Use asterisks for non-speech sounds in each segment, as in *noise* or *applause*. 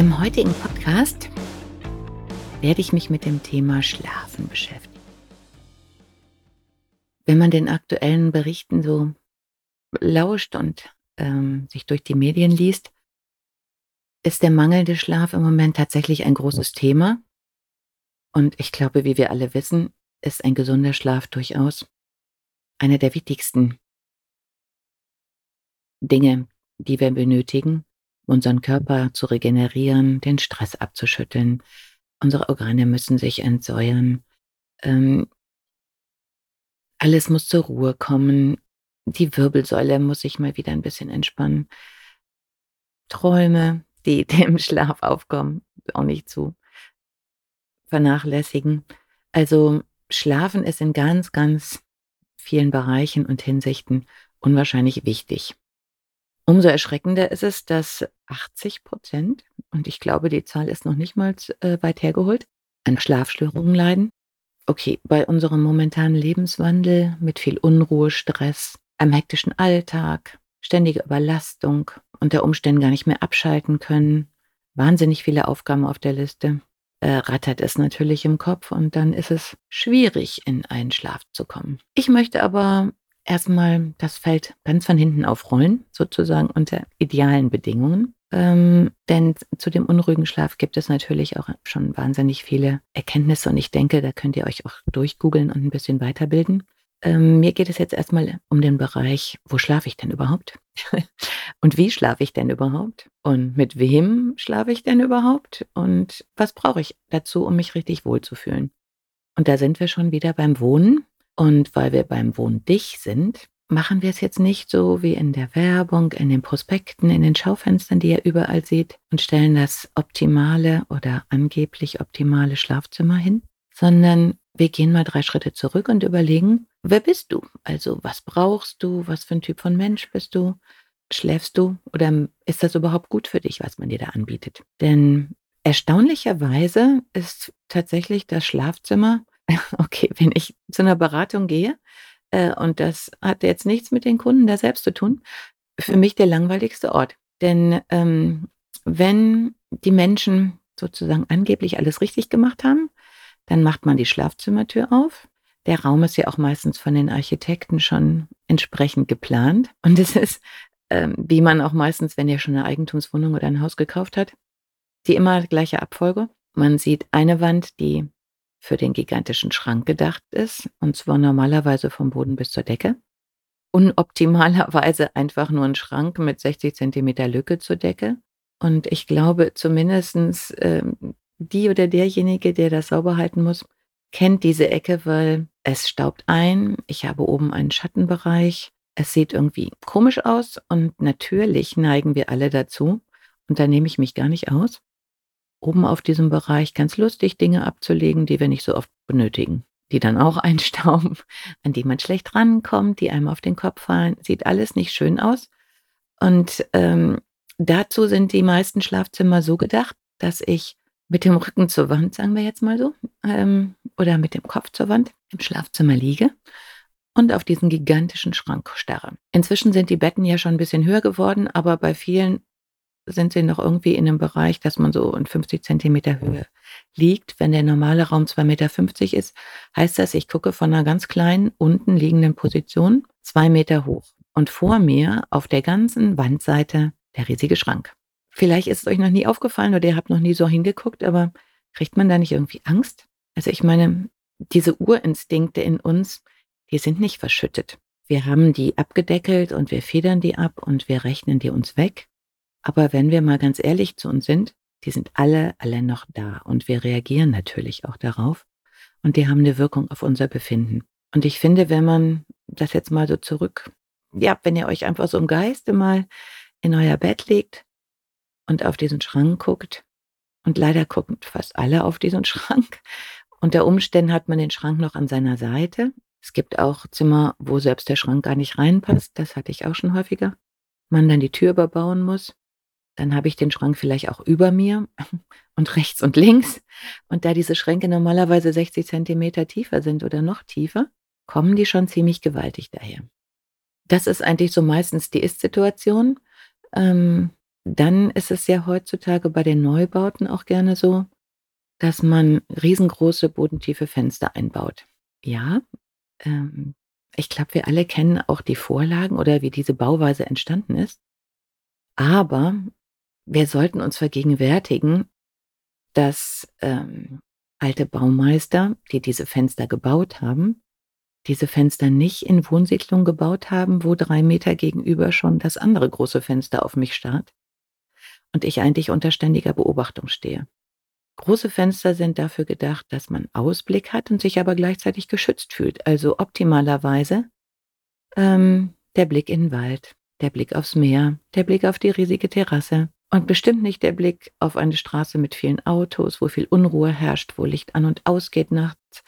Im heutigen Podcast werde ich mich mit dem Thema Schlafen beschäftigen. Wenn man den aktuellen Berichten so lauscht und ähm, sich durch die Medien liest, ist der mangelnde Schlaf im Moment tatsächlich ein großes Thema. Und ich glaube, wie wir alle wissen, ist ein gesunder Schlaf durchaus eine der wichtigsten Dinge, die wir benötigen, unseren Körper zu regenerieren, den Stress abzuschütteln. Unsere Organe müssen sich entsäuern. Ähm, alles muss zur Ruhe kommen. Die Wirbelsäule muss sich mal wieder ein bisschen entspannen. Träume, die *laughs* dem Schlaf aufkommen, auch nicht zu vernachlässigen. Also Schlafen ist in ganz, ganz vielen Bereichen und Hinsichten unwahrscheinlich wichtig. Umso erschreckender ist es, dass 80 Prozent, und ich glaube, die Zahl ist noch nicht mal äh, weit hergeholt, an Schlafstörungen leiden. Okay, bei unserem momentanen Lebenswandel mit viel Unruhe, Stress, einem hektischen Alltag, ständiger Überlastung, unter Umständen gar nicht mehr abschalten können, wahnsinnig viele Aufgaben auf der Liste, äh, rattert es natürlich im Kopf und dann ist es schwierig, in einen Schlaf zu kommen. Ich möchte aber erstmal das Feld ganz von hinten aufrollen, sozusagen unter idealen Bedingungen. Ähm, denn zu dem unruhigen Schlaf gibt es natürlich auch schon wahnsinnig viele Erkenntnisse und ich denke, da könnt ihr euch auch durchgoogeln und ein bisschen weiterbilden. Ähm, mir geht es jetzt erstmal um den Bereich, wo schlafe ich denn überhaupt? *laughs* und wie schlafe ich denn überhaupt? Und mit wem schlafe ich denn überhaupt? Und was brauche ich dazu, um mich richtig wohlzufühlen? Und da sind wir schon wieder beim Wohnen. Und weil wir beim Wohn dich sind, machen wir es jetzt nicht so wie in der Werbung, in den Prospekten, in den Schaufenstern, die ihr überall seht, und stellen das optimale oder angeblich optimale Schlafzimmer hin, sondern wir gehen mal drei Schritte zurück und überlegen, wer bist du? Also was brauchst du? Was für ein Typ von Mensch bist du? Schläfst du? Oder ist das überhaupt gut für dich, was man dir da anbietet? Denn erstaunlicherweise ist tatsächlich das Schlafzimmer *laughs* okay, wenn ich zu einer Beratung gehe, äh, und das hat jetzt nichts mit den Kunden da selbst zu tun, für mich der langweiligste Ort. Denn ähm, wenn die Menschen sozusagen angeblich alles richtig gemacht haben, dann macht man die Schlafzimmertür auf. Der Raum ist ja auch meistens von den Architekten schon entsprechend geplant. Und es ist, ähm, wie man auch meistens, wenn ihr schon eine Eigentumswohnung oder ein Haus gekauft hat, die immer gleiche Abfolge. Man sieht eine Wand, die für den gigantischen Schrank gedacht ist, und zwar normalerweise vom Boden bis zur Decke. Unoptimalerweise einfach nur ein Schrank mit 60 Zentimeter Lücke zur Decke. Und ich glaube, zumindestens ähm, die oder derjenige, der das sauber halten muss, kennt diese Ecke, weil es staubt ein. Ich habe oben einen Schattenbereich. Es sieht irgendwie komisch aus und natürlich neigen wir alle dazu, und da nehme ich mich gar nicht aus, oben auf diesem Bereich ganz lustig Dinge abzulegen, die wir nicht so oft benötigen, die dann auch *laughs* einstauben, an die man schlecht rankommt, die einem auf den Kopf fallen. Sieht alles nicht schön aus. Und ähm, dazu sind die meisten Schlafzimmer so gedacht, dass ich mit dem Rücken zur Wand, sagen wir jetzt mal so, ähm, oder mit dem Kopf zur Wand im Schlafzimmer liege und auf diesen gigantischen Schrank starre. Inzwischen sind die Betten ja schon ein bisschen höher geworden, aber bei vielen sind sie noch irgendwie in einem Bereich, dass man so in 50 Zentimeter Höhe liegt. Wenn der normale Raum 2,50 Meter ist, heißt das, ich gucke von einer ganz kleinen, unten liegenden Position zwei Meter hoch. Und vor mir auf der ganzen Wandseite der riesige Schrank. Vielleicht ist es euch noch nie aufgefallen oder ihr habt noch nie so hingeguckt, aber kriegt man da nicht irgendwie Angst? Also ich meine, diese Urinstinkte in uns, die sind nicht verschüttet. Wir haben die abgedeckelt und wir federn die ab und wir rechnen die uns weg. Aber wenn wir mal ganz ehrlich zu uns sind, die sind alle, alle noch da und wir reagieren natürlich auch darauf und die haben eine Wirkung auf unser Befinden. Und ich finde, wenn man das jetzt mal so zurück ja, wenn ihr euch einfach so im Geiste mal in euer Bett legt und auf diesen Schrank guckt und leider gucken fast alle auf diesen Schrank. Unter Umständen hat man den Schrank noch an seiner Seite. Es gibt auch Zimmer, wo selbst der Schrank gar nicht reinpasst. Das hatte ich auch schon häufiger. Man dann die Tür überbauen muss. Dann habe ich den Schrank vielleicht auch über mir *laughs* und rechts und links. Und da diese Schränke normalerweise 60 Zentimeter tiefer sind oder noch tiefer, kommen die schon ziemlich gewaltig daher. Das ist eigentlich so meistens die Ist-Situation. Ähm, dann ist es ja heutzutage bei den Neubauten auch gerne so, dass man riesengroße bodentiefe Fenster einbaut. Ja, ähm, ich glaube, wir alle kennen auch die Vorlagen oder wie diese Bauweise entstanden ist. Aber wir sollten uns vergegenwärtigen, dass ähm, alte Baumeister, die diese Fenster gebaut haben, diese Fenster nicht in Wohnsiedlungen gebaut haben, wo drei Meter gegenüber schon das andere große Fenster auf mich starrt und ich eigentlich unter ständiger Beobachtung stehe. Große Fenster sind dafür gedacht, dass man Ausblick hat und sich aber gleichzeitig geschützt fühlt. Also optimalerweise ähm, der Blick in den Wald, der Blick aufs Meer, der Blick auf die riesige Terrasse und bestimmt nicht der Blick auf eine Straße mit vielen Autos, wo viel Unruhe herrscht, wo Licht an und ausgeht nachts,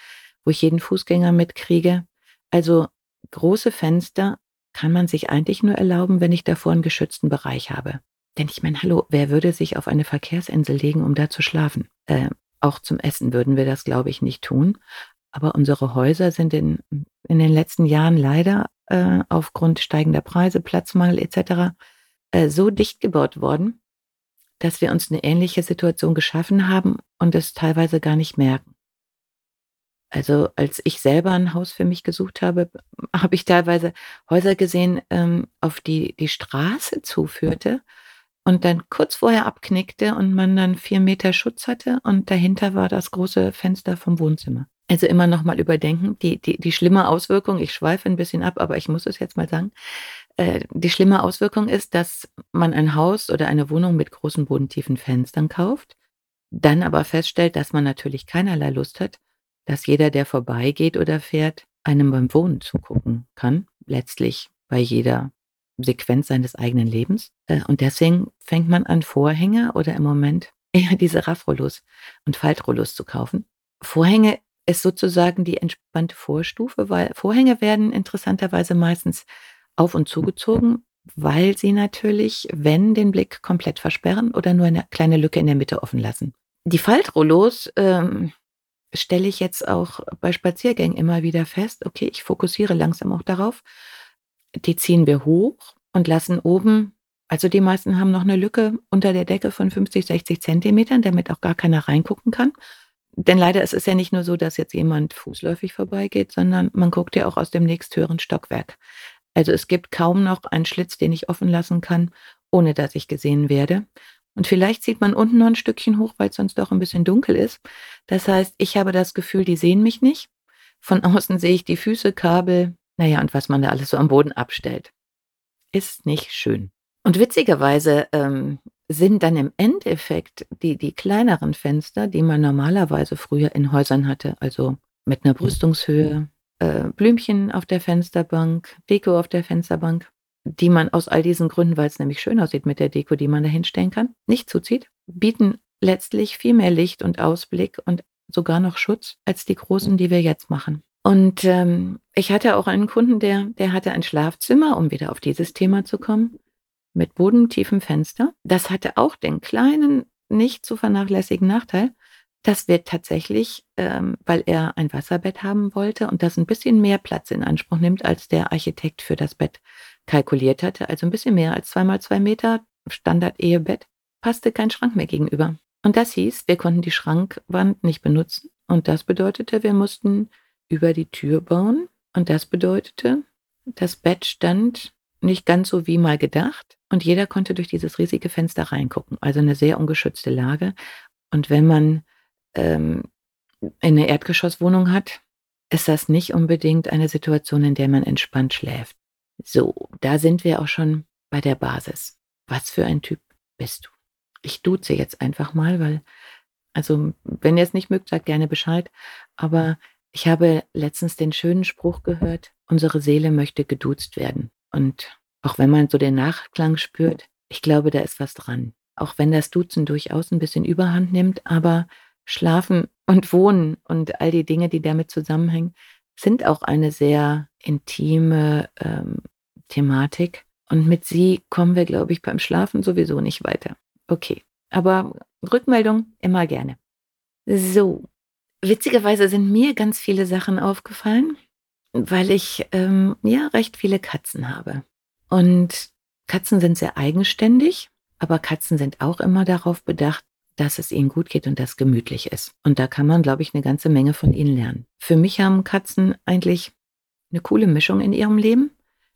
wo ich jeden Fußgänger mitkriege. Also große Fenster kann man sich eigentlich nur erlauben, wenn ich davor einen geschützten Bereich habe. Denn ich meine, hallo, wer würde sich auf eine Verkehrsinsel legen, um da zu schlafen? Äh, auch zum Essen würden wir das, glaube ich, nicht tun. Aber unsere Häuser sind in, in den letzten Jahren leider äh, aufgrund steigender Preise, Platzmangel etc. Äh, so dicht gebaut worden, dass wir uns eine ähnliche Situation geschaffen haben und es teilweise gar nicht merken. Also als ich selber ein Haus für mich gesucht habe, *laughs* habe ich teilweise Häuser gesehen, ähm, auf die die Straße zuführte und dann kurz vorher abknickte und man dann vier Meter Schutz hatte und dahinter war das große Fenster vom Wohnzimmer. Also immer noch mal überdenken, die die die schlimme Auswirkung ich schweife ein bisschen ab, aber ich muss es jetzt mal sagen, äh, die schlimme Auswirkung ist, dass man ein Haus oder eine Wohnung mit großen bodentiefen Fenstern kauft, dann aber feststellt, dass man natürlich keinerlei Lust hat dass jeder, der vorbeigeht oder fährt, einem beim Wohnen zugucken kann, letztlich bei jeder Sequenz seines eigenen Lebens. Äh, und deswegen fängt man an, Vorhänge oder im Moment *laughs* eher diese Raffrollos und Faltrollos zu kaufen. Vorhänge ist sozusagen die entspannte Vorstufe, weil Vorhänge werden interessanterweise meistens auf und zugezogen, weil sie natürlich, wenn den Blick komplett versperren oder nur eine kleine Lücke in der Mitte offen lassen. Die Faltrollos ähm, stelle ich jetzt auch bei Spaziergängen immer wieder fest, okay, ich fokussiere langsam auch darauf. Die ziehen wir hoch und lassen oben, also die meisten haben noch eine Lücke unter der Decke von 50, 60 Zentimetern, damit auch gar keiner reingucken kann. Denn leider ist es ja nicht nur so, dass jetzt jemand fußläufig vorbeigeht, sondern man guckt ja auch aus dem nächsthöheren Stockwerk. Also es gibt kaum noch einen Schlitz, den ich offen lassen kann, ohne dass ich gesehen werde. Und vielleicht sieht man unten noch ein Stückchen hoch, weil es sonst doch ein bisschen dunkel ist. Das heißt, ich habe das Gefühl, die sehen mich nicht. Von *laughs* außen sehe ich die Füße, Kabel, naja, und was man da alles so am Boden abstellt. Ist nicht schön. Und witzigerweise ähm, sind dann im Endeffekt die, die kleineren Fenster, die man normalerweise früher in Häusern hatte, also mit einer Brüstungshöhe, äh, Blümchen auf der Fensterbank, Deko auf der Fensterbank, die man aus all diesen Gründen, weil es nämlich schön aussieht mit der Deko, die man da hinstellen kann, nicht zuzieht, bieten letztlich viel mehr Licht und Ausblick und sogar noch Schutz als die großen, die wir jetzt machen. Und ähm, ich hatte auch einen Kunden, der, der hatte ein Schlafzimmer, um wieder auf dieses Thema zu kommen, mit bodentiefem Fenster. Das hatte auch den kleinen, nicht zu vernachlässigen Nachteil, dass wir tatsächlich, ähm, weil er ein Wasserbett haben wollte und das ein bisschen mehr Platz in Anspruch nimmt, als der Architekt für das Bett kalkuliert hatte, also ein bisschen mehr als zweimal zwei Meter, Standard-Ehebett, passte kein Schrank mehr gegenüber. Und das hieß, wir konnten die Schrankwand nicht benutzen. Und das bedeutete, wir mussten über die Tür bauen. Und das bedeutete, das Bett stand nicht ganz so wie mal gedacht. Und jeder konnte durch dieses riesige Fenster reingucken. Also eine sehr ungeschützte Lage. Und wenn man ähm, eine Erdgeschosswohnung hat, ist das nicht unbedingt eine Situation, in der man entspannt schläft. So, da sind wir auch schon bei der Basis. Was für ein Typ bist du? Ich duze jetzt einfach mal, weil, also, wenn ihr es nicht mögt, sagt gerne Bescheid. Aber Ich habe letztens den schönen Spruch gehört, unsere Seele möchte geduzt werden. Und auch wenn man so den Nachklang spürt, ich glaube, da ist was dran. Auch wenn das Duzen durchaus ein bisschen Überhand nimmt, aber Schlafen und Wohnen und all die Dinge, die damit zusammenhängen, sind auch eine sehr intime ähm, Thematik. Und mit sie kommen wir, glaube ich, beim Schlafen sowieso nicht weiter. Okay, aber Rückmeldung immer gerne. So, witzigerweise sind mir ganz viele Sachen aufgefallen, weil ich ähm, ja recht viele Katzen habe. Und Katzen sind sehr eigenständig, aber Katzen sind auch immer darauf bedacht, dass es ihnen gut geht und dass gemütlich ist. Und da kann man, glaube ich, eine ganze Menge von ihnen lernen. Für mich haben Katzen eigentlich eine coole Mischung in ihrem Leben.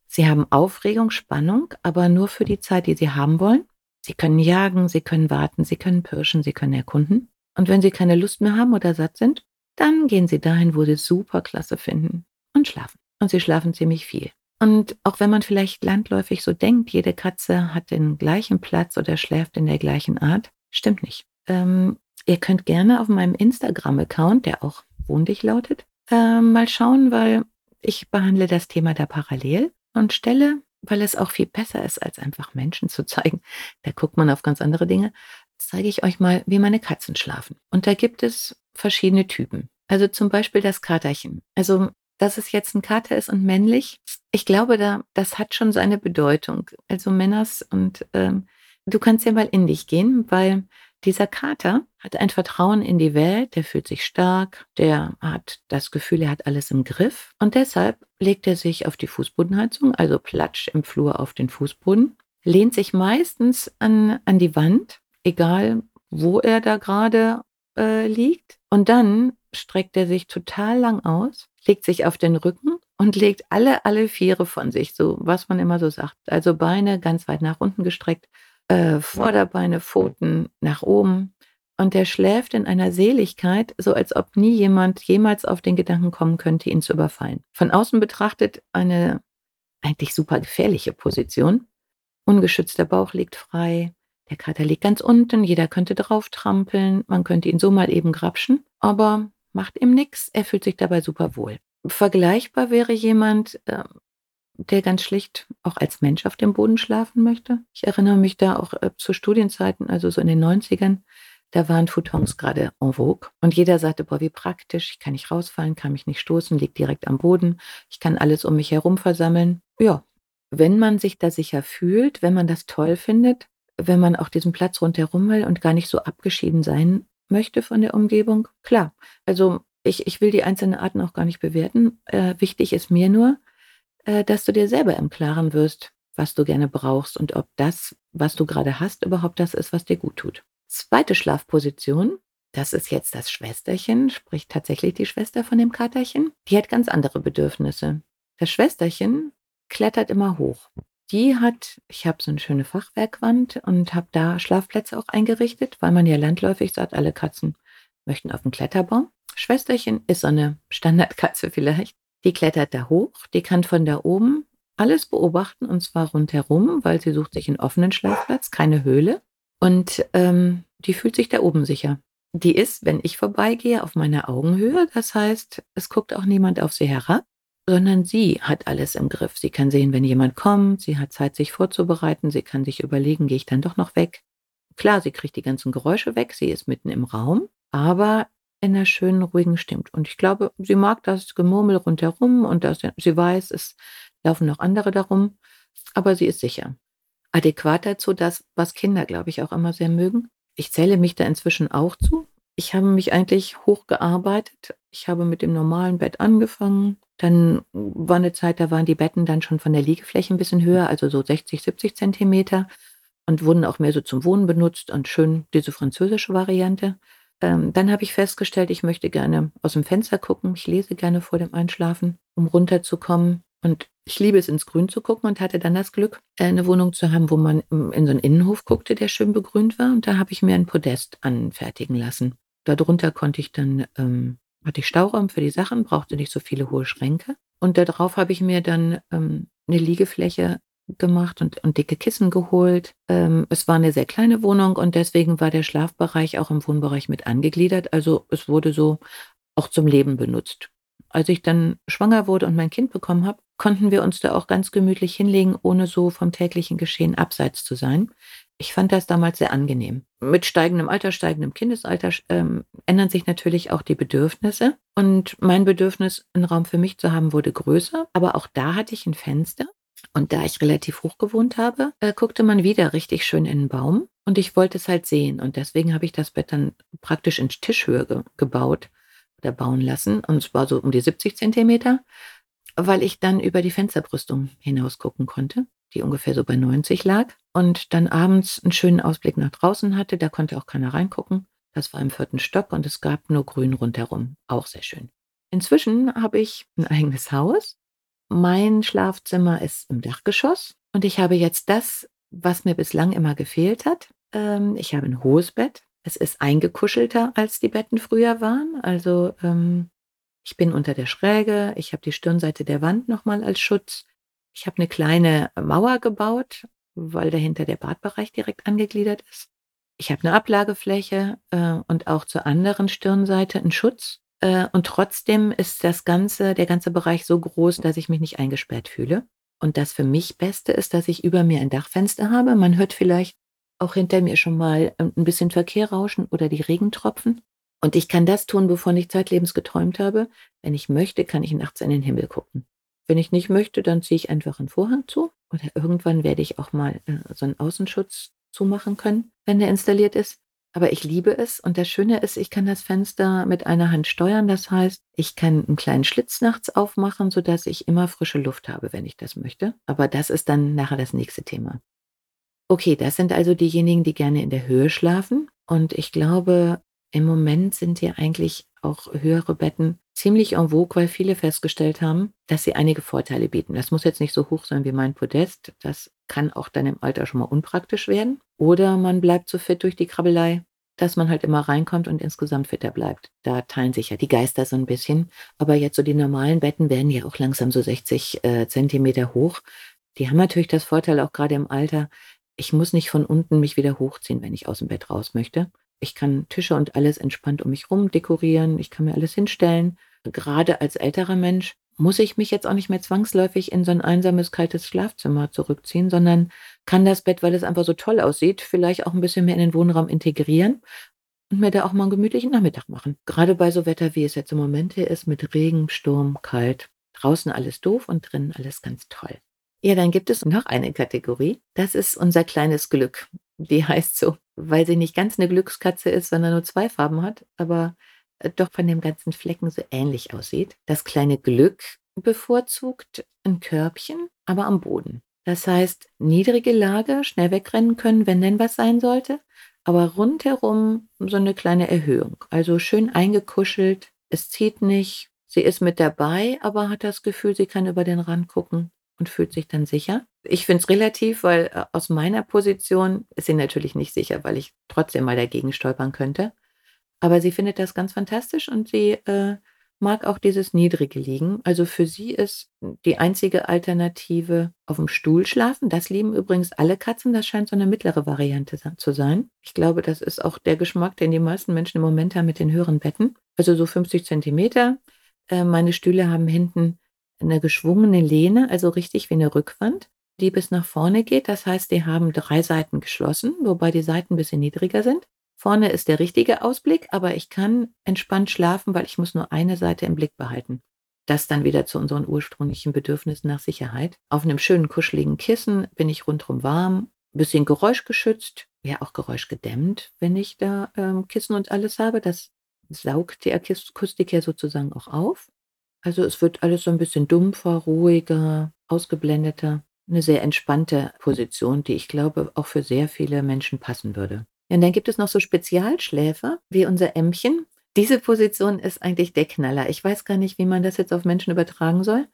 Sie haben Aufregung, Spannung, aber nur für die Zeit, die sie haben wollen. Sie können jagen, sie können warten, sie können pirschen, sie können erkunden. Und wenn sie keine Lust mehr haben oder satt sind, dann gehen sie dahin, wo sie super klasse finden und schlafen. Und sie schlafen ziemlich viel. Und auch wenn man vielleicht landläufig so denkt, jede Katze hat den gleichen Platz oder schläft in der gleichen Art, stimmt nicht. Ähm, ihr könnt gerne auf meinem Instagram-Account, der auch wohnlich lautet, äh, mal schauen, weil ich behandle das Thema da parallel und stelle, weil es auch viel besser ist, als einfach Menschen zu zeigen. Da guckt man auf ganz andere Dinge. Zeige ich euch mal, wie meine Katzen schlafen. Und da gibt es verschiedene Typen. Also zum Beispiel das Katerchen. Also, dass es jetzt ein Kater ist und männlich, ich glaube, da, das hat schon seine Bedeutung. Also Männers und ähm, du kannst ja mal in dich gehen, weil dieser Kater hat ein Vertrauen in die Welt, der fühlt sich stark, der hat das Gefühl, er hat alles im Griff und deshalb legt er sich auf die Fußbodenheizung, also platsch im Flur auf den Fußboden, lehnt sich meistens an, an die Wand, egal wo er da gerade äh, liegt und dann streckt er sich total lang aus, legt sich auf den Rücken und legt alle, alle Viere von sich, so was man immer so sagt. Also Beine ganz weit nach unten gestreckt äh, Vorderbeine, Pfoten nach oben. Und er schläft in einer Seligkeit, so als ob nie jemand jemals auf den Gedanken kommen könnte, ihn zu überfallen. Von außen betrachtet eine eigentlich super gefährliche Position. Ungeschützter Bauch liegt frei, der Kater liegt ganz unten, jeder könnte drauf trampeln, man könnte ihn so mal eben grapschen, aber macht ihm nichts, er fühlt sich dabei super wohl. Vergleichbar wäre jemand, äh, der ganz schlicht auch als Mensch auf dem Boden schlafen möchte. Ich erinnere mich da auch äh, zu Studienzeiten, also so in den 90ern, da waren Futons gerade en vogue und jeder sagte, boah, wie praktisch, ich kann nicht rausfallen, kann mich nicht stoßen, liegt direkt am Boden, ich kann alles um mich herum versammeln. Ja, wenn man sich da sicher fühlt, wenn man das toll findet, wenn man auch diesen Platz rundherum will und gar nicht so abgeschieden sein möchte von der Umgebung, klar. Also ich, ich will die einzelnen Arten auch gar nicht bewerten. Äh, wichtig ist mir nur, äh, dass du dir selber im Klaren wirst, was du gerne brauchst und ob das, was du gerade hast, überhaupt das ist, was dir gut tut. Zweite Schlafposition, das ist jetzt das Schwesterchen, sprich tatsächlich die Schwester von dem Katerchen. Die hat ganz andere Bedürfnisse. Das Schwesterchen klettert immer hoch. Die hat, ich habe so eine schöne Fachwerkwand und habe da Schlafplätze auch eingerichtet, weil man ja landläufig sagt, alle Katzen möchten auf den Kletterbaum. Schwesterchen ist so eine Standardkatze *laughs* vielleicht. Die klettert da hoch, die kann von da oben alles beobachten und zwar rundherum, weil sie sucht sich einen offenen Schlafplatz, keine Höhle. Und ähm, die fühlt sich da oben sicher. Die ist, wenn ich vorbeigehe, auf meiner Augenhöhe. Das heißt, es guckt auch niemand auf sie herab, sondern sie hat alles im Griff. Sie kann sehen, wenn jemand kommt. Sie hat Zeit, sich vorzubereiten. Sie kann sich überlegen, gehe ich dann doch noch weg. Klar, sie kriegt die ganzen Geräusche weg. Sie ist mitten im Raum. Aber in einer schönen, ruhigen Stimmt. Und ich glaube, sie mag das Gemurmel rundherum und das, sie weiß, es laufen noch andere darum, aber sie ist sicher. Adäquat dazu das, was Kinder, glaube ich, auch immer sehr mögen. Ich zähle mich da inzwischen auch zu. Ich habe mich eigentlich hochgearbeitet. Ich habe mit dem normalen Bett angefangen. Dann war eine Zeit, da waren die Betten dann schon von der Liegefläche ein bisschen höher, also so 60, 70 Zentimeter und wurden auch mehr so zum Wohnen benutzt und schön diese französische Variante. Ähm, dann habe ich festgestellt, ich möchte gerne aus dem Fenster gucken. Ich lese gerne vor dem Einschlafen, um runterzukommen. Und ich liebe es, ins Grün zu gucken und hatte dann das Glück, äh, eine Wohnung zu haben, wo man in so einen Innenhof guckte, der schön begrünt war. Und da habe ich mir ein Podest anfertigen lassen. Darunter konnte ich dann, ähm, hatte ich Stauraum für die Sachen, brauchte nicht so viele hohe Schränke. Und darauf habe ich mir dann ähm, eine Liegefläche gemacht und, und dicke Kissen geholt. Ähm, es war eine sehr kleine Wohnung und deswegen war der Schlafbereich auch im Wohnbereich mit angegliedert. Also es wurde so auch zum Leben benutzt. als ich dann schwanger wurde und mein Kind bekommen habe, konnten wir uns da auch ganz gemütlich hinlegen, ohne so vom täglichen Geschehen abseits zu sein. Ich fand das damals sehr angenehm. Mit steigendem Alter, steigendem Kindesalter ähm, ändern sich natürlich auch die Bedürfnisse. Und mein Bedürfnis, einen Raum für mich zu haben, wurde größer. Aber auch da hatte ich ein Fenster. Und da ich relativ hoch gewohnt habe, äh, guckte man wieder richtig schön in den Baum. Und ich wollte es halt sehen. Und deswegen habe ich das Bett dann praktisch in Tischhöhe ge gebaut oder bauen lassen. Und es war so um die 70 Zentimeter, weil ich dann über die Fensterbrüstung hinaus gucken konnte, die ungefähr so bei 90 lag. Und dann abends einen schönen Ausblick nach draußen hatte. Da konnte auch keiner reingucken. Das war im vierten Stock und es gab nur Grün rundherum. Auch sehr schön. Inzwischen habe ich ein eigenes Haus. Mein Schlafzimmer ist im Dachgeschoss und ich habe jetzt das, was mir bislang immer gefehlt hat. Ähm, ich habe ein hohes Bett es ist eingekuschelter, als die Betten früher waren. Also, ähm, ich bin unter der Schräge, ich habe die Stirnseite der Wand nochmal als Schutz. Ich habe eine kleine Mauer gebaut, weil dahinter der Badbereich direkt angegliedert ist. Ich habe eine Ablagefläche, äh, und auch zur anderen Stirnseite einen Schutz. Äh, und trotzdem ist das ganze der ganze Bereich so groß, dass ich mich nicht eingesperrt fühle. Und das für mich Beste ist, dass ich über mir ein Dachfenster habe. Man hört vielleicht auch hinter mir schon mal ähm, ein bisschen Verkehr rauschen oder die Regentropfen. Und ich kann das tun, wovon ich zeitlebens geträumt habe. Wenn ich möchte, kann ich nachts in den Himmel gucken. Wenn ich nicht möchte, dann ziehe ich einfach einen Vorhang zu. Oder irgendwann werde ich auch mal äh, so einen Außenschutz zumachen können, wenn der installiert ist. Aber ich liebe es. Und das Schöne ist, ich kann das Fenster mit einer Hand steuern. Das heißt, ich kann einen kleinen Schlitz nachts aufmachen, sodass ich immer frische Luft habe, wenn ich das möchte. Aber das ist dann nachher das nächste Thema. Okay, das sind also diejenigen, die gerne in der Höhe schlafen. Und ich glaube, im Moment sind hier eigentlich auch höhere Betten ziemlich en vogue, weil viele festgestellt haben, dass sie einige Vorteile bieten. Das muss jetzt nicht so hoch sein wie mein Podest. Das kann auch dann im Alter schon mal unpraktisch werden. Oder man bleibt so fit durch die Krabbelei, dass man halt immer reinkommt und insgesamt fitter bleibt. Da teilen sich ja die Geister so ein bisschen. Aber jetzt so die normalen Betten werden ja auch langsam so 60 äh, Zentimeter hoch. Die haben natürlich das Vorteil auch gerade im Alter, ich muss nicht von unten mich wieder hochziehen, wenn ich aus dem Bett raus möchte. Ich kann Tische und alles entspannt um mich rum dekorieren. Ich kann mir alles hinstellen. Gerade als älterer Mensch muss ich mich jetzt auch nicht mehr zwangsläufig in so ein einsames, kaltes Schlafzimmer zurückziehen, sondern kann das Bett, weil es einfach so toll aussieht, vielleicht auch ein bisschen mehr in den Wohnraum integrieren und mir da auch mal einen gemütlichen Nachmittag machen. Gerade bei so Wetter, wie es jetzt im Moment hier ist, mit Regen, Sturm, kalt. Draußen alles doof und drinnen alles ganz toll. Ja, dann gibt es noch eine Kategorie. Das ist unser kleines Glück. Die heißt so, weil sie nicht ganz eine Glückskatze ist, sondern nur zwei Farben hat, aber äh, doch von dem ganzen Flecken so ähnlich aussieht. Das kleine Glück bevorzugt ein Körbchen, aber am Boden. Das heißt, niedrige Lage, schnell wegrennen können, wenn denn was sein sollte, aber rundherum so eine kleine Erhöhung. Also schön eingekuschelt, es zieht nicht, sie ist mit dabei, aber hat das Gefühl, sie kann über den Rand gucken und fühlt sich dann sicher. Ich finde es relativ, weil äh, aus meiner Position ist sie natürlich nicht sicher, weil ich trotzdem mal dagegen stolpern könnte. Aber sie findet das ganz fantastisch und sie äh, mag auch dieses niedrige Liegen. Also für sie ist die einzige Alternative auf dem Stuhl schlafen. Das lieben übrigens alle Katzen. Das scheint so eine mittlere Variante zu sein. Ich glaube, das ist auch der Geschmack, den die meisten Menschen im Moment haben mit den höheren Betten. Also so 50 Zentimeter. Äh, meine Stühle haben hinten eine geschwungene Lehne, also richtig wie eine Rückwand, die bis nach vorne geht. Das heißt, die haben drei Seiten geschlossen, wobei die Seiten ein bisschen niedriger sind. Vorne ist der richtige Ausblick, aber ich kann entspannt schlafen, weil ich muss nur eine Seite im Blick behalten. Das dann wieder zu unseren ursprünglichen Bedürfnissen nach Sicherheit. Auf einem schönen kuscheligen Kissen bin ich rundherum warm, bisschen geräuschgeschützt, ja auch geräuschgedämmt, wenn ich da ähm, Kissen und alles habe. Das saugt die Akustik ja sozusagen auch auf. Also, es wird alles so ein bisschen dumpfer, ruhiger, ausgeblendeter. Eine sehr entspannte Position, die ich glaube, auch für sehr viele Menschen passen würde. Und dann gibt es noch so Spezialschläfer wie unser Ämmchen. Diese Position ist eigentlich der Knaller. Ich weiß gar nicht, wie man das jetzt auf Menschen übertragen soll.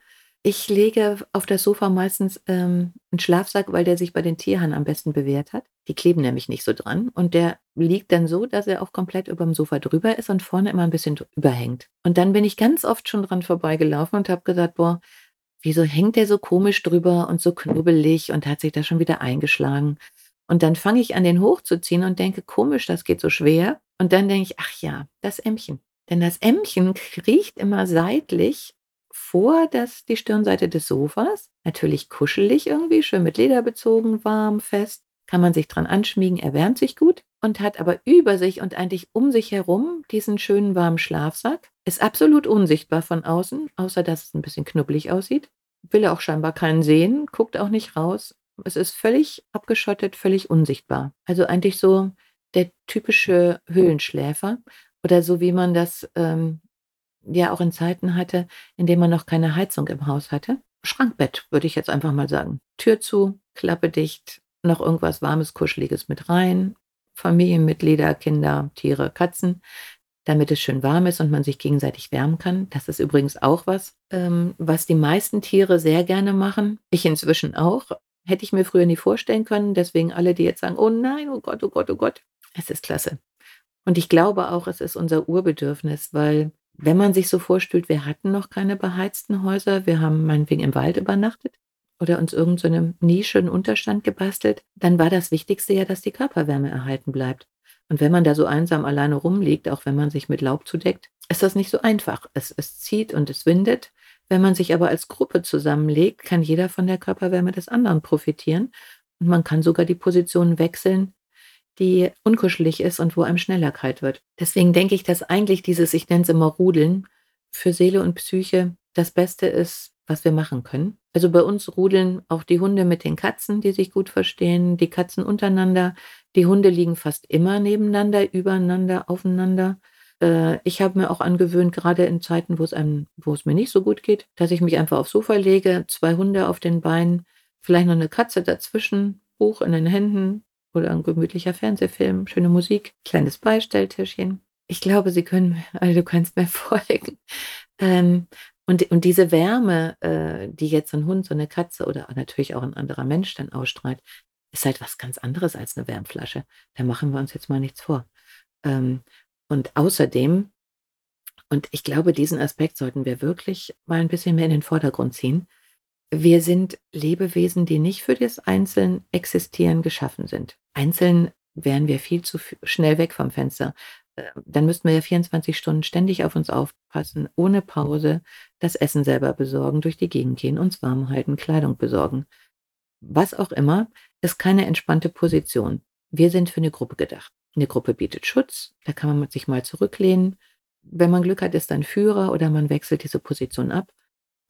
Ich lege auf das Sofa meistens ähm, 'n Schlafsack, weil der sich bei den Tierhaaren am besten bewährt hat. Die kleben nämlich nicht so dran und der liegt dann so, dass er auch komplett überm Sofa drüber ist und vorne immer ein bisschen drüber hängt. Und dann bin ich ganz oft schon dran vorbeigelaufen und habe gesagt: „Boah, wieso hängt der so komisch drüber und so knubbelig und hat sich da schon wieder eingeschlagen?“ Und dann fange ich an, den hochzuziehen und denke: „Komisch, das geht so schwer.“ Und dann denke ich: „Ach ja, das Ämmchen. Denn das Ämmchen kriecht immer seitlich vor das die Stirnseite des Sofas. Natürlich kuschelig irgendwie, schön mit Leder bezogen, warm, fest. Kann man sich dran anschmiegen, erwärmt sich gut und hat aber über sich und eigentlich um sich herum diesen schönen warmen Schlafsack. Ist absolut unsichtbar von außen, außer dass es ein bisschen knubbelig aussieht. Will auch scheinbar keinen sehen, guckt auch nicht raus. Es ist völlig abgeschottet, völlig unsichtbar. Also eigentlich so der typische Höhlenschläfer oder so wie man das ähm, ja auch in Zeiten hatte, in denen man noch keine Heizung im Haus hatte. Schrankbett, würde ich jetzt einfach mal sagen. Tür zu, Klappe dicht, noch irgendwas Warmes, Kuscheliges mit rein. Familienmitglieder, Kinder, Tiere, Katzen, damit es schön warm ist und man sich gegenseitig wärmen kann. Das ist übrigens auch was, ähm, was die meisten Tiere sehr gerne machen. Ich inzwischen auch. Hätte ich mir früher nie vorstellen können. Deswegen alle, die jetzt sagen, oh nein, oh Gott, oh Gott, oh Gott. Es ist klasse. Und ich glaube auch, es ist unser Urbedürfnis, weil wenn man sich so vorstellt, wir hatten noch keine beheizten Häuser, wir haben meinetwegen im Wald übernachtet oder uns irgendeine so Nische, einen Unterstand gebastelt, dann war das Wichtigste ja, dass die Körperwärme erhalten bleibt. Und wenn man da so einsam alleine rumliegt, auch wenn man sich mit Laub zudeckt, ist das nicht so einfach. Es, es zieht und es windet. Wenn man sich aber als Gruppe zusammenlegt, kann jeder von der Körperwärme des anderen profitieren. Und man kann sogar die Position wechseln, die unkuschelig ist und wo einem schneller kalt wird. Deswegen denke ich, dass eigentlich dieses, ich nenne es immer Rudeln, für Seele und Psyche das Beste ist, was wir machen können. Also bei uns rudeln auch die Hunde mit den Katzen, die sich gut verstehen, die Katzen untereinander. Die Hunde liegen fast immer nebeneinander, übereinander, aufeinander. Äh, ich habe mir auch angewöhnt, gerade in Zeiten, wo es einem, wo es mir nicht so gut geht, dass ich mich einfach aufs Sofa lege, zwei Hunde auf den Beinen, vielleicht noch eine Katze dazwischen, Buch in den Händen, oder ein gemütlicher Fernsehfilm, schöne Musik, kleines Beistelltischchen. Ich glaube, Sie können, *laughs* also du kannst mir *laughs* folgen. Ähm, und, und diese Wärme, äh, die jetzt ein Hund, so eine Katze oder natürlich auch ein anderer Mensch dann ausstrahlt, ist halt was ganz anderes als eine Wärmflasche. Da machen wir uns jetzt mal nichts vor. Ähm, und außerdem, und ich glaube, diesen Aspekt sollten wir wirklich mal ein bisschen mehr in den Vordergrund ziehen, wir sind Lebewesen, die nicht für das Einzeln existieren geschaffen sind. Einzeln wären wir viel zu schnell weg vom Fenster. Äh, dann müssten wir ja 24 Stunden ständig auf uns aufpassen, ohne Pause, das Essen selber besorgen, durch die Gegend gehen, uns warm halten, Kleidung besorgen. Was auch immer, ist keine entspannte Position. Wir sind für eine Gruppe gedacht. Eine Gruppe bietet Schutz, da kann man sich mal zurücklehnen. Wenn man Glück hat, ist dann Führer oder man wechselt diese Position ab.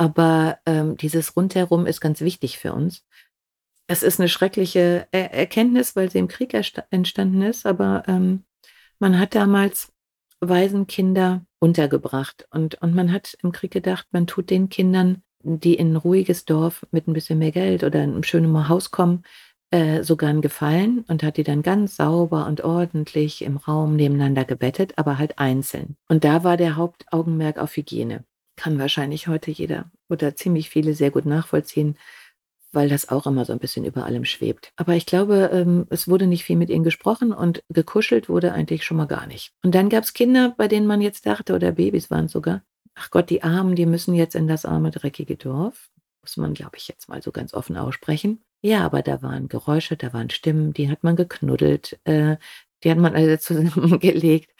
Aber ähm, dieses Rundherum ist ganz wichtig für uns. Es ist eine schreckliche er Erkenntnis, weil sie im Krieg entstanden ist, aber ähm, man hat damals Waisenkinder untergebracht und, und man hat im Krieg gedacht, man tut den Kindern, die in ein ruhiges Dorf mit ein bisschen mehr Geld oder in einem schönen Haus kommen, äh, sogar einen Gefallen und hat die dann ganz sauber und ordentlich im Raum nebeneinander gebettet, aber halt einzeln. Und da war der Hauptaugenmerk auf Hygiene kann wahrscheinlich heute jeder oder ziemlich viele sehr gut nachvollziehen, weil das auch immer so ein bisschen über allem schwebt. Aber ich glaube, ähm, es wurde nicht viel mit ihnen gesprochen und gekuschelt wurde eigentlich schon mal gar nicht. Und dann gab es Kinder, bei denen man jetzt dachte, oder Babys waren es sogar, ach Gott, die Armen, die müssen jetzt in das arme, dreckige Dorf. Muss man, glaube ich, jetzt mal so ganz offen aussprechen. Ja, aber da waren Geräusche, da waren Stimmen, die hat man geknuddelt, äh, die hat man alle *laughs* zusammengelegt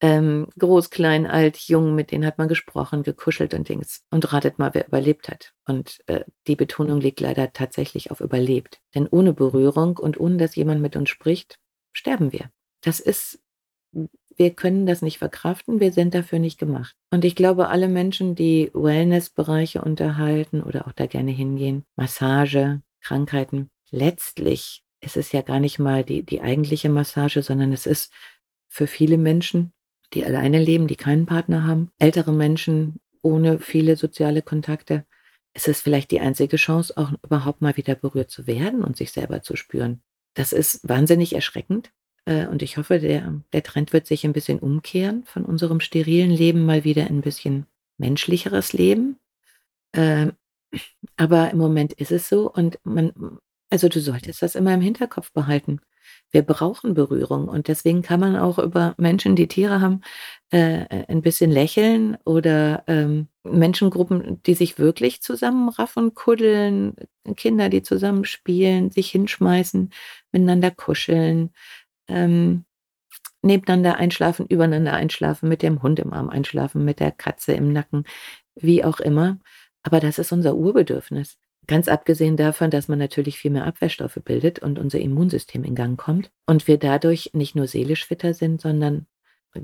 ähm, groß, klein, alt, jung, mit denen hat man gesprochen, gekuschelt und Dings. Und ratet mal, wer überlebt hat. Und äh, die Betonung liegt leider tatsächlich auf überlebt. Denn ohne Berührung und ohne dass jemand mit uns spricht, sterben wir. Das ist, wir können das nicht verkraften, wir sind dafür nicht gemacht. Und ich glaube, alle Menschen, die Wellnessbereiche unterhalten oder auch da gerne hingehen, Massage, Krankheiten, letztlich ist es ja gar nicht mal die, die eigentliche Massage, sondern es ist für viele Menschen die alleine leben, die keinen Partner haben, ältere Menschen ohne viele soziale Kontakte, ist es vielleicht die einzige Chance, auch überhaupt mal wieder berührt zu werden und sich selber zu spüren. Das ist wahnsinnig erschreckend. Äh, und ich hoffe, der, der Trend wird sich ein bisschen umkehren von unserem sterilen Leben mal wieder ein bisschen menschlicheres Leben. Ähm, aber im Moment ist es so und man, also du solltest das immer im Hinterkopf behalten wir brauchen Berührung und deswegen kann man auch über Menschen, die Tiere haben, äh, ein bisschen lächeln oder ähm, Menschengruppen, die sich wirklich zusammenraffen, kuddeln, Kinder, die zusammen spielen, sich hinschmeißen, miteinander kuscheln. Ähm, nebeneinander einschlafen, übereinander einschlafen, mit dem Hund im Arm einschlafen, mit der Katze im Nacken, wie auch immer. Aber das ist unser Urbedürfnis. Ganz abgesehen davon, dass man natürlich viel mehr Abwehrstoffe bildet und unser Immunsystem in Gang kommt und wir dadurch nicht nur seelisch fitter sind, sondern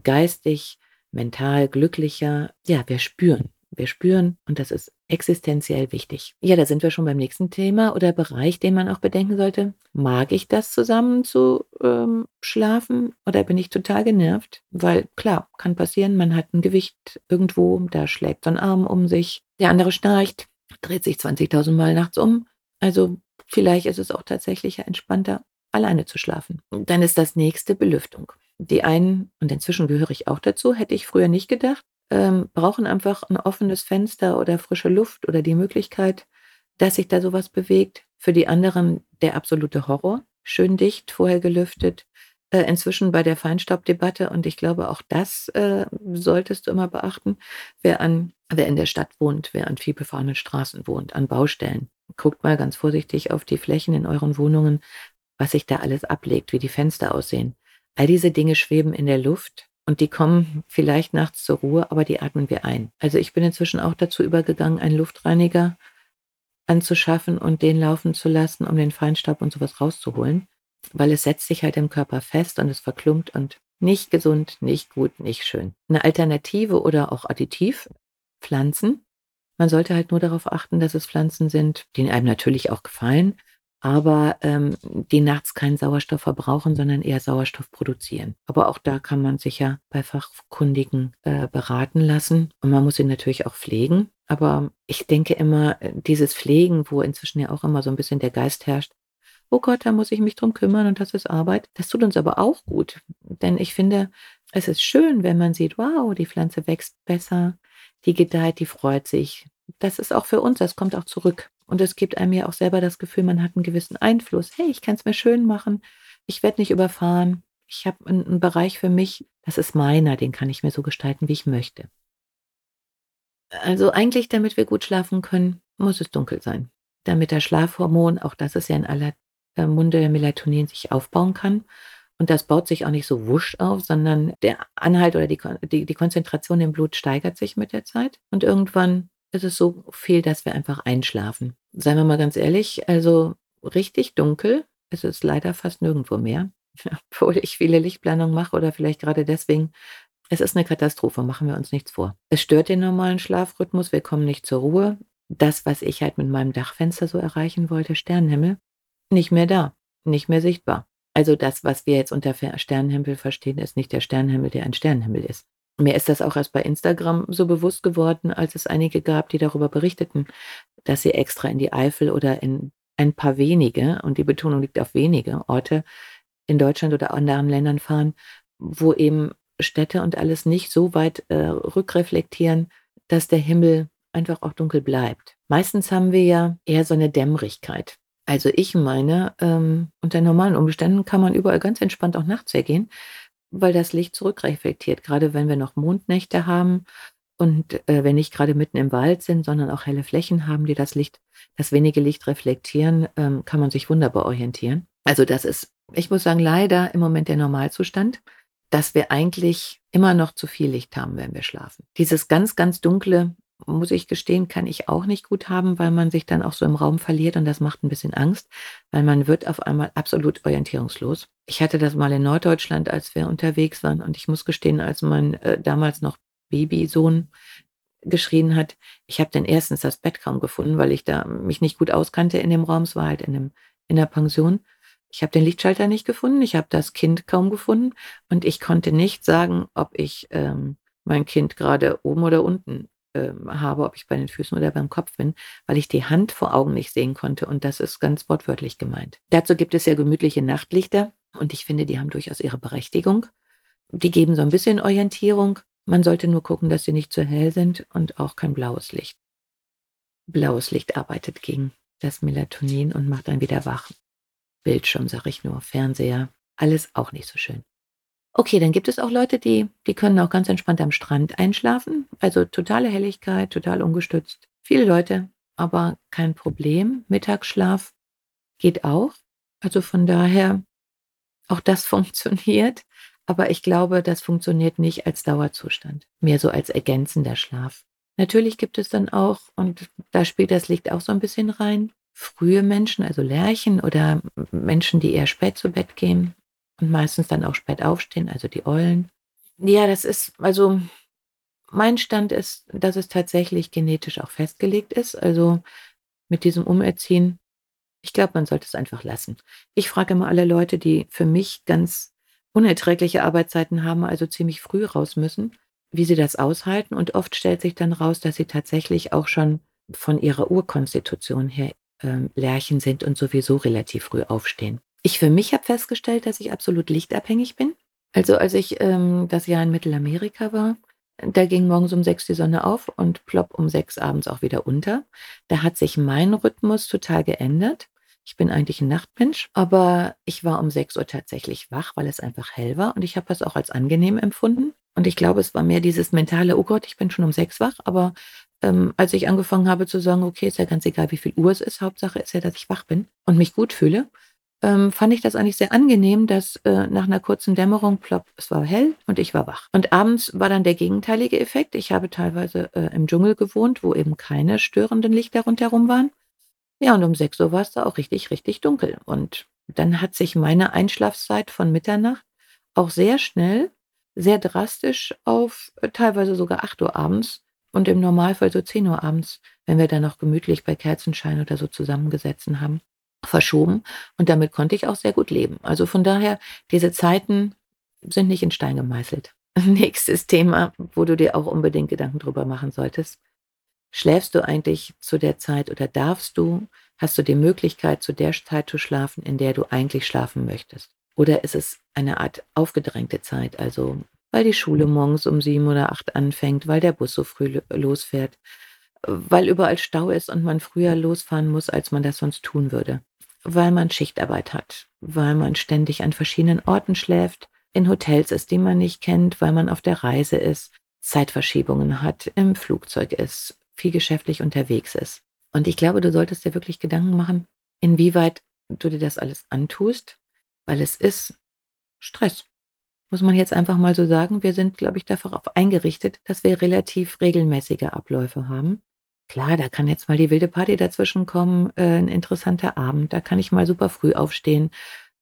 geistig, mental glücklicher. Ja, wir spüren. Wir spüren und das ist existenziell wichtig. Ja, da sind wir schon beim nächsten Thema oder Bereich, den man auch bedenken sollte. Mag ich das zusammen zu ähm, schlafen oder bin ich total genervt? Weil klar, kann passieren, man hat ein Gewicht irgendwo, da schlägt so ein Arm um sich, der andere schnarcht, dreht sich 20.000 Mal nachts um. Also vielleicht ist es auch tatsächlich entspannter, alleine zu schlafen. Dann ist das nächste Belüftung. Die einen, und inzwischen gehöre ich auch dazu, hätte ich früher nicht gedacht, ähm, brauchen einfach ein offenes Fenster oder frische Luft oder die Möglichkeit, dass sich da sowas bewegt. Für die anderen der absolute Horror. Schön dicht, vorher gelüftet. Äh, inzwischen bei der Feinstaubdebatte, und ich glaube, auch das äh, solltest du immer beachten, wer, an, wer in der Stadt wohnt, wer an vielbefahrenen Straßen wohnt, an Baustellen. Guckt mal ganz vorsichtig auf die Flächen in euren Wohnungen, was sich da alles ablegt, wie die Fenster aussehen. All diese Dinge schweben in der Luft und die kommen vielleicht nachts zur Ruhe, aber die atmen wir ein. Also ich bin inzwischen auch dazu übergegangen, einen Luftreiniger anzuschaffen und den laufen zu lassen, um den Feinstaub und sowas rauszuholen, weil es setzt sich halt im Körper fest und es verklumpt und nicht gesund, nicht gut, nicht schön. Eine Alternative oder auch Additiv, Pflanzen. Man sollte halt nur darauf achten, dass es Pflanzen sind, die einem natürlich auch gefallen, aber ähm, die nachts keinen Sauerstoff verbrauchen, sondern eher Sauerstoff produzieren. Aber auch da kann man sich ja bei Fachkundigen äh, beraten lassen und man muss ihn natürlich auch pflegen. Aber ich denke immer, äh, dieses Pflegen, wo inzwischen ja auch immer so ein bisschen der Geist herrscht, oh Gott, da muss ich mich drum kümmern und das ist Arbeit. Das tut uns aber auch gut. Denn ich finde, es ist schön, wenn man sieht, wow, die Pflanze wächst besser, die gedeiht, die freut sich. Das ist auch für uns, das kommt auch zurück. Und es gibt einem ja auch selber das Gefühl, man hat einen gewissen Einfluss. Hey, ich kann es mir schön machen. Ich werde nicht überfahren. Ich habe einen, Bereich für mich, das ist meiner, den kann ich mir so gestalten, wie ich möchte. Also eigentlich, damit wir gut schlafen können, muss es dunkel sein. Damit das Schlafhormon, auch das ist ja in aller Munde der Melatonin, sich aufbauen kann. Und das baut sich auch nicht so wusch auf, sondern der Anhalt oder die, die, die Konzentration im Blut steigert sich mit der Zeit. Und irgendwann ist es so viel, dass wir einfach einschlafen. Seien wir mal ganz ehrlich, also richtig dunkel ist es leider fast nirgendwo mehr, *laughs* obwohl ich viele Lichtplanungen mache oder vielleicht gerade deswegen. Es ist eine Katastrophe, machen wir uns nichts vor. Es stört den normalen Schlafrhythmus, wir kommen nicht zur Ruhe. Das, was ich halt mit meinem Dachfenster so erreichen wollte, Sternenhimmel, nicht mehr da, nicht mehr sichtbar. Also das, was wir jetzt unter Sternenhimmel verstehen, ist nicht der Sternenhimmel, der ein Sternenhimmel ist. Mir ist das auch erst bei Instagram so bewusst geworden, als es einige gab, die darüber berichteten, dass sie extra in die Eifel oder in ein paar wenige, und die Betonung liegt auf wenige Orte in Deutschland oder anderen Ländern fahren, wo eben Städte und alles nicht so weit äh, rückreflektieren, dass der Himmel einfach auch dunkel bleibt. Meistens haben wir ja eher so eine Dämmerigkeit. Also ich meine, ähm, unter normalen Umständen kann man überall ganz entspannt auch nachts hergehen weil das Licht zurückreflektiert, gerade wenn wir noch Mondnächte haben und äh, wenn nicht gerade mitten im Wald sind, sondern auch helle Flächen haben, die das Licht, das wenige Licht reflektieren, ähm, kann man sich wunderbar orientieren. Also das ist, ich muss sagen, leider im Moment der Normalzustand, dass wir eigentlich immer noch zu viel Licht haben, wenn wir schlafen. Dieses ganz, ganz dunkle muss ich gestehen, kann ich auch nicht gut haben, weil man sich dann auch so im Raum verliert und das macht ein bisschen Angst, weil man wird auf einmal absolut orientierungslos. Ich hatte das mal in Norddeutschland, als wir unterwegs waren und ich muss gestehen, als mein äh, damals noch Babysohn geschrien hat, ich habe dann erstens das Bett kaum gefunden, weil ich da mich nicht gut auskannte in dem Raum, es war halt in, dem, in der Pension. Ich habe den Lichtschalter nicht gefunden, ich habe das Kind kaum gefunden und ich konnte nicht sagen, ob ich ähm, mein Kind gerade oben oder unten ähm, habe, ob ich bei den Füßen oder beim Kopf bin, weil ich die Hand vor Augen nicht sehen konnte. Und das ist ganz wortwörtlich gemeint. Dazu gibt es ja gemütliche Nachtlichter und ich finde, die haben durchaus ihre Berechtigung. Die geben so ein bisschen Orientierung. Man sollte nur gucken, dass sie nicht zu hell sind und auch kein blaues Licht. Blaues Licht arbeitet gegen das Melatonin und macht dann wieder wach. Bildschirm, sag ich nur, Fernseher, alles auch nicht so schön. Okay, dann gibt es auch Leute, die die können auch ganz entspannt am Strand einschlafen. Also totale Helligkeit, total ungestützt. Viele Leute, aber kein Problem. Mittagsschlaf geht auch. Also von daher, auch das *laughs* funktioniert. aber ich glaube, das funktioniert nicht als Dauerzustand, mehr so als ergänzender Schlaf. Natürlich gibt es dann auch, und da spielt das Licht auch so ein bisschen rein, frühe Menschen, also Lerchen oder Menschen, die eher spät zu Bett gehen und meistens dann auch spät aufstehen, also die Eulen. Ja, das ist, also mein Stand ist, dass es tatsächlich genetisch auch festgelegt ist. Also mit diesem Umerziehen, ich glaube, man sollte es einfach lassen. Ich frage immer alle Leute, die für mich ganz unerträgliche Arbeitszeiten haben, also ziemlich früh raus müssen, wie sie das aushalten. Und oft stellt sich dann raus, dass sie tatsächlich auch schon von ihrer Urkonstitution her ähm, Lerchen sind und sowieso relativ früh aufstehen. Ich für mich habe festgestellt, dass ich absolut lichtabhängig bin. Also als ich ähm, das Jahr in Mittelamerika war, da ging morgens um sechs die Sonne auf und plopp um sechs abends auch wieder unter. Da hat sich mein Rhythmus total geändert. Ich bin eigentlich ein Nachtmensch, aber ich war um sechs Uhr tatsächlich wach, weil es einfach hell war und ich habe das auch als angenehm empfunden. Und ich glaube, es war mehr dieses mentale, oh Gott, ich bin schon um sechs wach, aber ähm, als ich angefangen habe zu sagen, okay, ist ja ganz egal, wie viel Uhr es ist, Hauptsache ist ja, dass ich wach bin und mich gut fühle, ähm, fand ich das eigentlich sehr angenehm, dass äh, nach einer kurzen Dämmerung, plopp, es war hell und ich war wach. Und abends war dann der gegenteilige Effekt. Ich habe teilweise äh, im Dschungel gewohnt, wo eben keine störenden Lichter rundherum waren. Ja, und um 6 Uhr war es da auch richtig, richtig dunkel. Und dann hat sich meine Einschlafzeit von Mitternacht auch sehr schnell, sehr drastisch auf äh, teilweise sogar 8 Uhr abends und im Normalfall so 10 Uhr abends, wenn wir dann noch gemütlich bei Kerzenschein oder so zusammengesessen haben, verschoben und damit konnte ich auch sehr gut leben. Also von daher, diese Zeiten sind nicht in Stein gemeißelt. *laughs* Nächstes Thema, wo du dir auch unbedingt Gedanken drüber machen solltest. Schläfst du eigentlich zu der Zeit oder darfst du, hast du die Möglichkeit, zu der Zeit zu schlafen, in der du eigentlich schlafen möchtest? Oder ist es eine Art aufgedrängte Zeit, also weil die Schule morgens um sieben oder acht anfängt, weil der Bus so früh losfährt, weil überall Stau ist und man früher losfahren muss, als man das sonst tun würde weil man Schichtarbeit hat, weil man ständig an verschiedenen Orten schläft, in Hotels ist, die man nicht kennt, weil man auf der Reise ist, Zeitverschiebungen hat, im Flugzeug ist, viel geschäftlich unterwegs ist. Und ich glaube, du solltest dir wirklich Gedanken machen, inwieweit du dir das alles antust, weil es ist Stress. Muss man jetzt einfach mal so sagen, wir sind, glaube ich, darauf eingerichtet, dass wir relativ regelmäßige Abläufe haben. Klar, da kann jetzt mal die wilde Party dazwischen kommen, äh, 'n interessanter Abend. Da kann ich mal super früh aufstehen,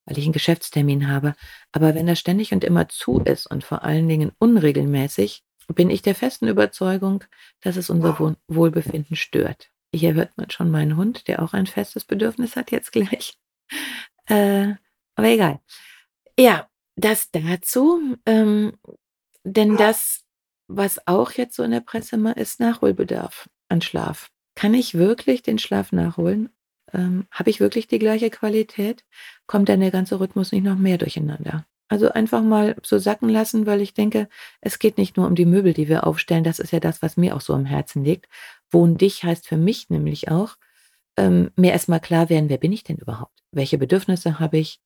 weil ich einen Geschäftstermin habe. Aber wenn das ständig und immer zu ist und vor allen Dingen unregelmäßig, bin ich der festen Überzeugung, dass es unser Wohl Wohlbefinden stört. Hier hört man schon meinen Hund, der auch ein festes Bedürfnis hat jetzt gleich. *laughs* Äh, aber egal. Ja, das dazu. Ähm, denn das, was auch jetzt so in der Presse mal ist, Nachholbedarf an Schlaf. Kann ich wirklich den Schlaf nachholen? Ähm, Habe ich wirklich die gleiche Qualität? Kommt dann der ganze Rhythmus nicht noch mehr durcheinander? Also einfach mal so sacken lassen, weil ich denke, es geht nicht nur um die Möbel, die wir aufstellen. Das ist ja das, was mir auch so am Herzen liegt. Wohn dich heißt für mich nämlich auch, ähm, mir erstmal klar werden, wer bin ich denn überhaupt? Welche Bedürfnisse habe ich?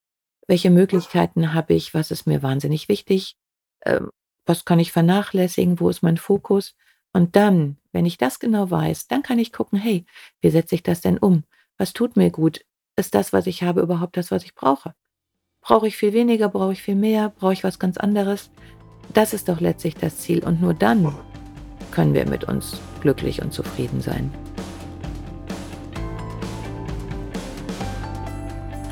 Welche Möglichkeiten habe ich? Was ist mir wahnsinnig wichtig? Ähm, was kann ich vernachlässigen? Wo ist mein Fokus? Und dann, wenn ich das genau weiß, dann kann ich gucken, hey, wie setze ich das denn um? Was tut mir gut? Ist das, was ich habe, überhaupt das, was ich brauche? Brauche ich viel weniger? Brauche ich viel mehr? Brauche ich was ganz anderes? Das ist doch letztlich das Ziel. Und nur dann können wir mit uns glücklich und zufrieden sein.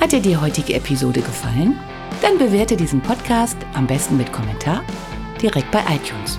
Hat dir die heutige Episode gefallen? Dann bewerte diesen Podcast am besten mit Kommentar direkt bei iTunes.